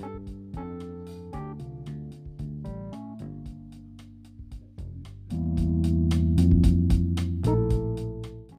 you